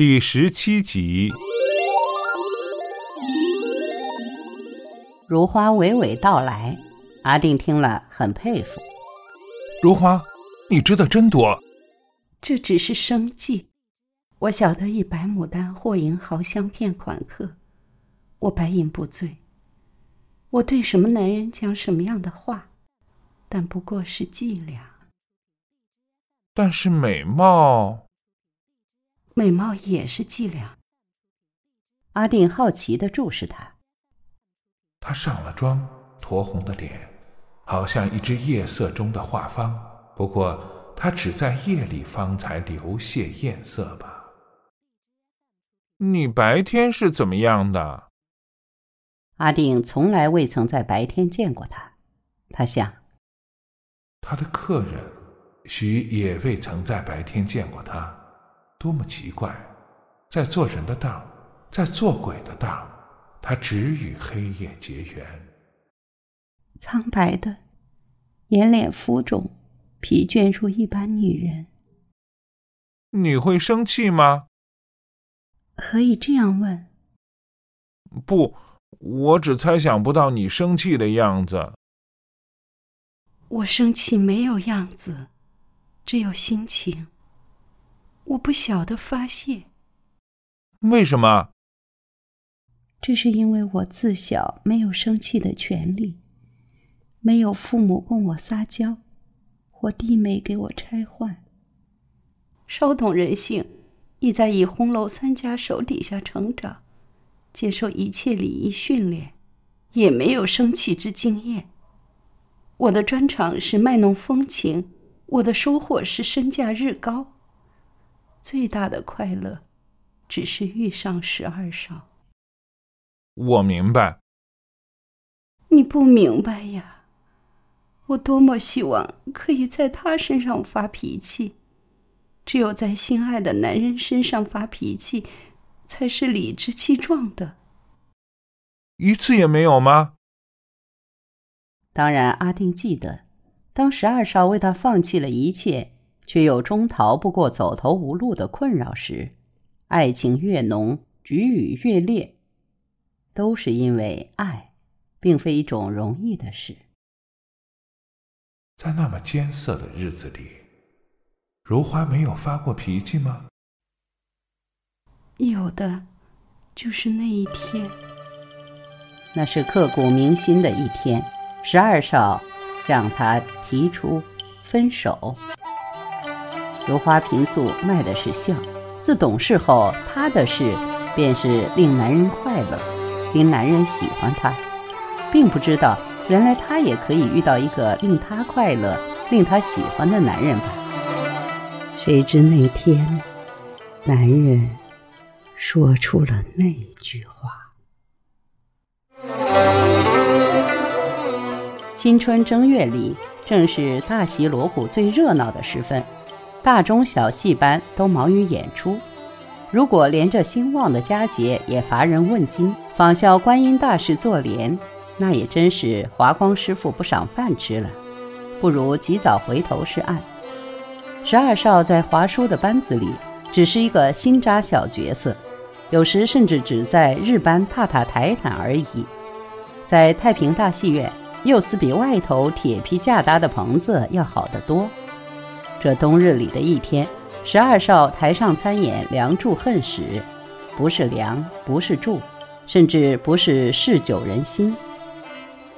第十七集。如花娓娓道来，阿定听了很佩服。如花，你知道真多。这只是生计。我晓得一白牡丹或银毫香骗款客，我白银不醉。我对什么男人讲什么样的话，但不过是伎俩。但是美貌，美貌也是伎俩。阿定好奇的注视他。他上了妆，酡红的脸，好像一只夜色中的画舫。不过，他只在夜里方才流泻艳色吧？你白天是怎么样的？阿定从来未曾在白天见过他，他想，他的客人许也未曾在白天见过他，多么奇怪！在做人的当，在做鬼的当，他只与黑夜结缘。苍白的，眼脸浮肿，疲倦如一般女人。你会生气吗？何以这样问？不，我只猜想不到你生气的样子。我生气没有样子，只有心情。我不晓得发泄。为什么？这是因为我自小没有生气的权利，没有父母供我撒娇，或弟妹给我拆换。稍懂人性。亦在以红楼三家手底下成长，接受一切礼仪训练，也没有生气之经验。我的专长是卖弄风情，我的收获是身价日高。最大的快乐，只是遇上十二少。我明白。你不明白呀！我多么希望可以在他身上发脾气。只有在心爱的男人身上发脾气，才是理直气壮的。一次也没有吗？当然，阿定记得，当十二少为他放弃了一切，却又终逃不过走投无路的困扰时，爱情越浓，局语越烈，都是因为爱，并非一种容易的事。在那么艰涩的日子里。如花没有发过脾气吗？有的，就是那一天。那是刻骨铭心的一天。十二少向他提出分手。如花平素卖的是笑，自懂事后，她的事便是令男人快乐，令男人喜欢她，并不知道原来她也可以遇到一个令她快乐、令她喜欢的男人吧。谁知那天，男人说出了那句话。新春正月里，正是大喜锣鼓最热闹的时分，大中小戏班都忙于演出。如果连这兴旺的佳节也乏人问津，仿效观音大士坐莲，那也真是华光师傅不赏饭吃了。不如及早回头是岸。十二少在华叔的班子里只是一个新扎小角色，有时甚至只在日班踏踏抬抬而已。在太平大戏院，又似比外头铁皮架搭的棚子要好得多。这冬日里的一天，十二少台上参演《梁祝恨史》，不是梁，不是祝，甚至不是嗜酒人心。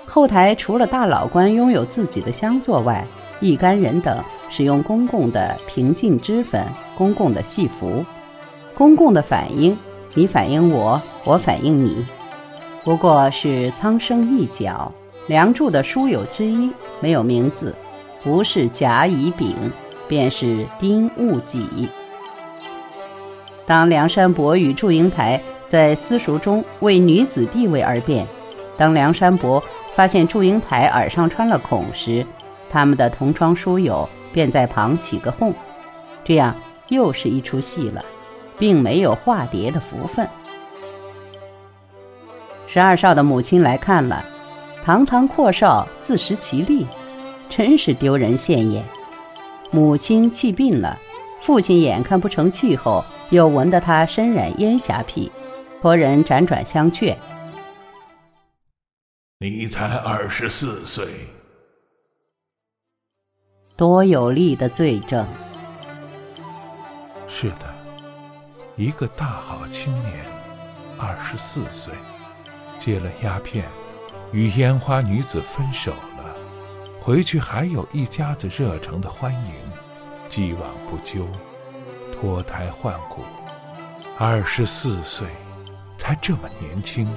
后台除了大老官拥有自己的厢座外，一干人等。使用公共的平静脂粉，公共的戏服，公共的反应，你反应我，我反应你，不过是苍生一角。梁祝的书友之一没有名字，不是甲乙丙，便是丁戊己。当梁山伯与祝英台在私塾中为女子地位而辩，当梁山伯发现祝英台耳上穿了孔时，他们的同窗书友。便在旁起个哄，这样又是一出戏了，并没有化蝶的福分。十二少的母亲来看了，堂堂阔少自食其力，真是丢人现眼。母亲气病了，父亲眼看不成气候，又闻得他身染烟霞癖，托人辗转相劝：“你才二十四岁，多有力的罪证。”是的，一个大好青年，二十四岁，戒了鸦片，与烟花女子分手了，回去还有一家子热诚的欢迎，既往不咎。脱胎换骨，二十四岁，才这么年轻。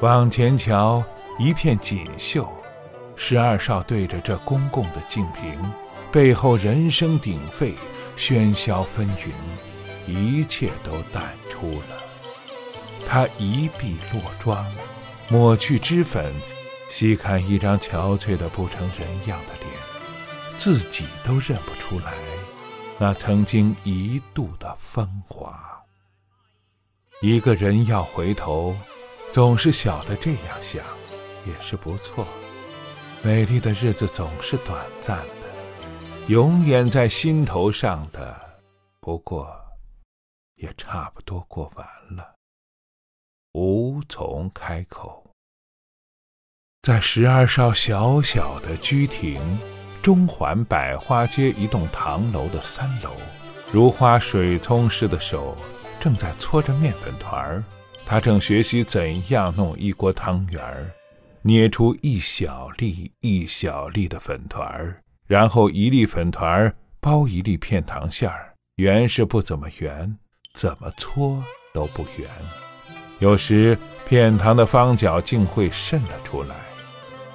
往前瞧，一片锦绣。十二少对着这公共的净瓶，背后人声鼎沸，喧嚣纷纭，一切都淡出了。他一臂落妆，抹去脂粉，细看一张憔悴的不成人样的脸，自己都认不出来。那曾经一度的风华，一个人要回头，总是晓得这样想，也是不错。美丽的日子总是短暂的，永远在心头上的，不过，也差不多过完了。无从开口，在十二少小小的居亭。中环百花街一栋唐楼的三楼，如花水葱似的手正在搓着面粉团儿。他正学习怎样弄一锅汤圆儿，捏出一小粒一小粒的粉团儿，然后一粒粉团儿包一粒片糖馅儿，圆是不怎么圆，怎么搓都不圆。有时片糖的方角竟会渗了出来，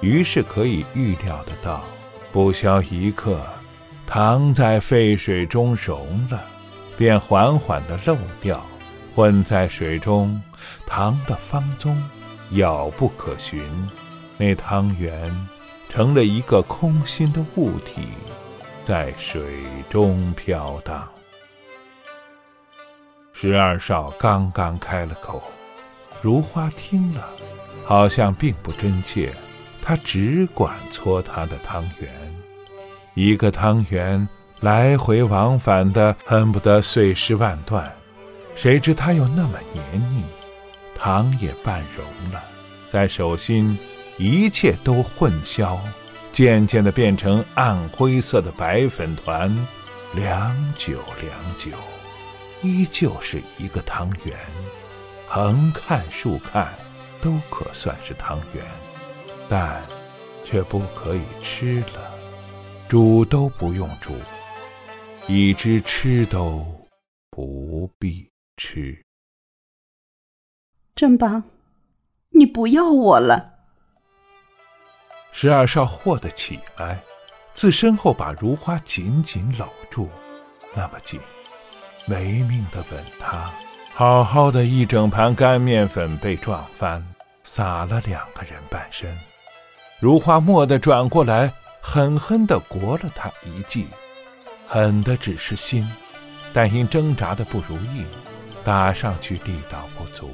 于是可以预料得到。不消一刻，糖在沸水中溶了，便缓缓地漏掉，混在水中，糖的方踪杳不可寻。那汤圆成了一个空心的物体，在水中飘荡。十二少刚刚开了口，如花听了，好像并不真切，他只管搓他的汤圆。一个汤圆来回往返的，恨不得碎尸万段。谁知它又那么黏腻，糖也半融了，在手心一切都混淆，渐渐的变成暗灰色的白粉团。良久良久，依旧是一个汤圆，横看竖看都可算是汤圆，但却不可以吃了。煮都不用煮，已知吃都不必吃。正邦，你不要我了。十二少霍的起来，自身后把如花紧紧搂住，那么紧，没命的吻她。好好的一整盘干面粉被撞翻，洒了两个人半身。如花蓦地转过来。狠狠地掴了他一记，狠的只是心，但因挣扎的不如意，打上去力道不足。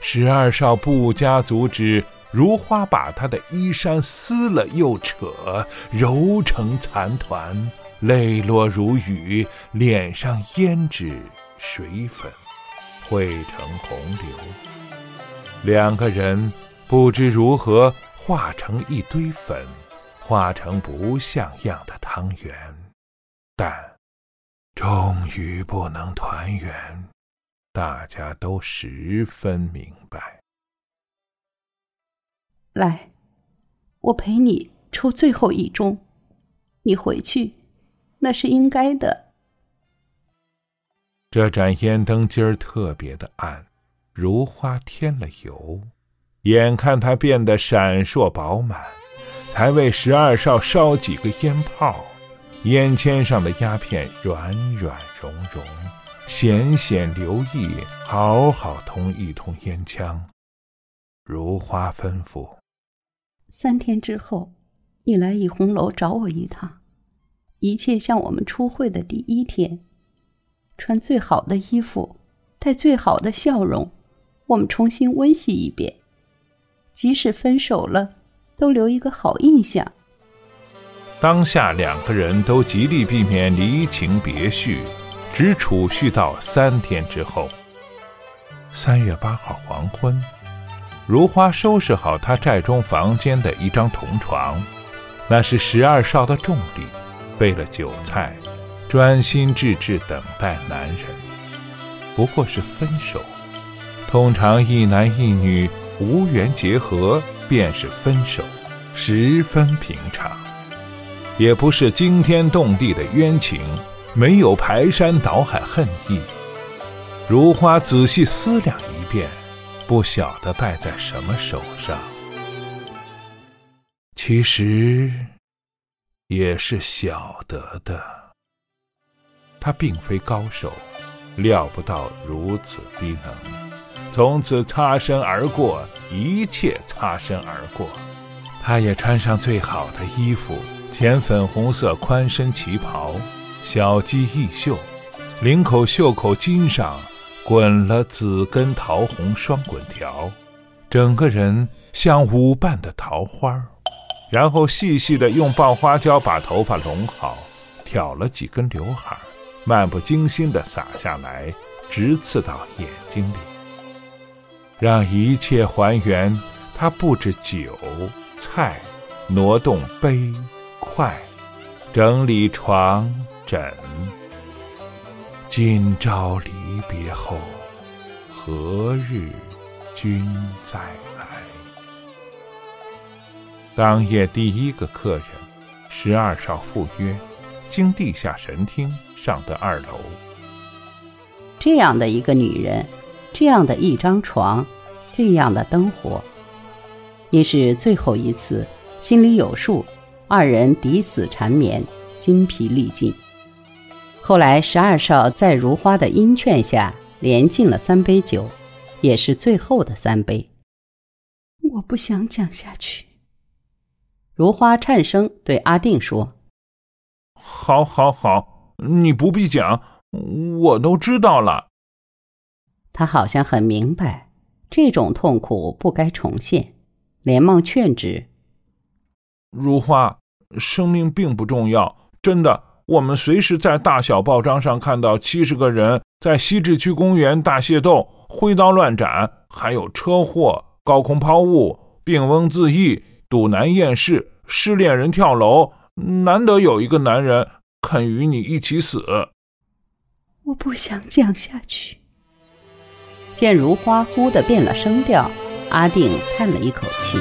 十二少不加阻止，如花把他的衣衫撕了又扯，揉成残团，泪落如雨，脸上胭脂水粉汇成洪流。两个人不知如何化成一堆粉。化成不像样的汤圆，但终于不能团圆，大家都十分明白。来，我陪你抽最后一盅，你回去，那是应该的。这盏烟灯今儿特别的暗，如花添了油，眼看它变得闪烁饱满。还为十二少烧几个烟泡，烟签上的鸦片软软融融，显显留意，好好通一通烟枪。如花吩咐：三天之后，你来怡红楼找我一趟，一切像我们初会的第一天，穿最好的衣服，带最好的笑容，我们重新温习一遍，即使分手了。都留一个好印象。当下两个人都极力避免离情别绪，只储蓄到三天之后。三月八号黄昏，如花收拾好她寨中房间的一张铜床，那是十二少的重礼，备了酒菜，专心致志等待男人。不过是分手，通常一男一女无缘结合便是分手，十分平常，也不是惊天动地的冤情，没有排山倒海恨意。如花仔细思量一遍，不晓得败在什么手上。其实也是晓得的，他并非高手，料不到如此低能。从此擦身而过，一切擦身而过。他也穿上最好的衣服，浅粉红色宽身旗袍，小鸡翼袖，领口袖口襟上。滚了紫根桃红双滚条，整个人像舞瓣的桃花儿然后细细的用爆花胶把头发拢好，挑了几根刘海漫不经心的洒下来，直刺到眼睛里，让一切还原。他布置酒菜，挪动杯筷，整理床枕。今朝离别后，何日君再来？当夜第一个客人，十二少赴约，经地下神厅上的二楼。这样的一个女人，这样的一张床，这样的灯火，也是最后一次，心里有数，二人抵死缠绵，精疲力尽。后来，十二少在如花的殷劝下，连敬了三杯酒，也是最后的三杯。我不想讲下去。如花颤声对阿定说：“好，好，好，你不必讲，我都知道了。”他好像很明白，这种痛苦不该重现，连忙劝止：“如花，生命并不重要，真的。”我们随时在大小报章上看到七十个人在西直区公园大械斗、挥刀乱斩，还有车祸、高空抛物、病翁自缢、赌男厌世、失恋人跳楼。难得有一个男人肯与你一起死。我不想讲下去。见如花忽地变了声调，阿定叹了一口气。